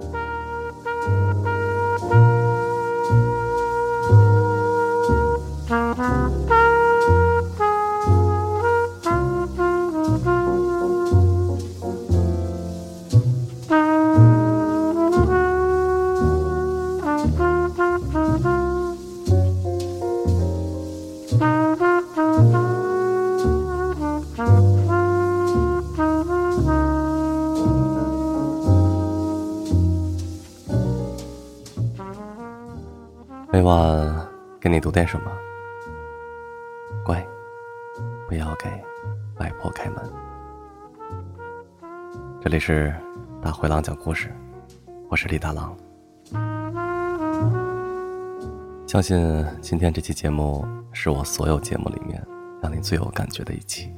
Bye. 给你读点什么？乖，不要给外婆开门。这里是大灰狼讲故事，我是李大狼。相信今天这期节目是我所有节目里面让你最有感觉的一期，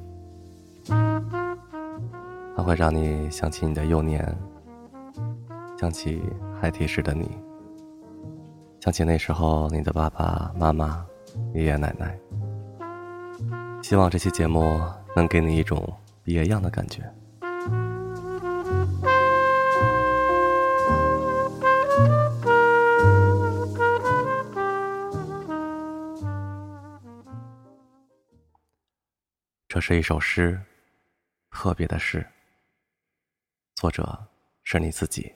它会让你想起你的幼年，想起孩提时的你。想起那时候你的爸爸妈妈、爷爷奶奶，希望这期节目能给你一种别样的感觉。这是一首诗，特别的诗，作者是你自己。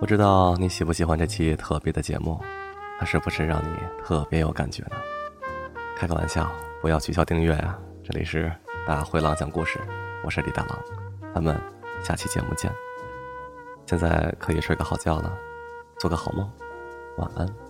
不知道你喜不喜欢这期特别的节目，它是不是让你特别有感觉呢？开个玩笑，不要取消订阅啊！这里是大灰狼讲故事，我是李大狼，咱们下期节目见。现在可以睡个好觉了，做个好梦，晚安。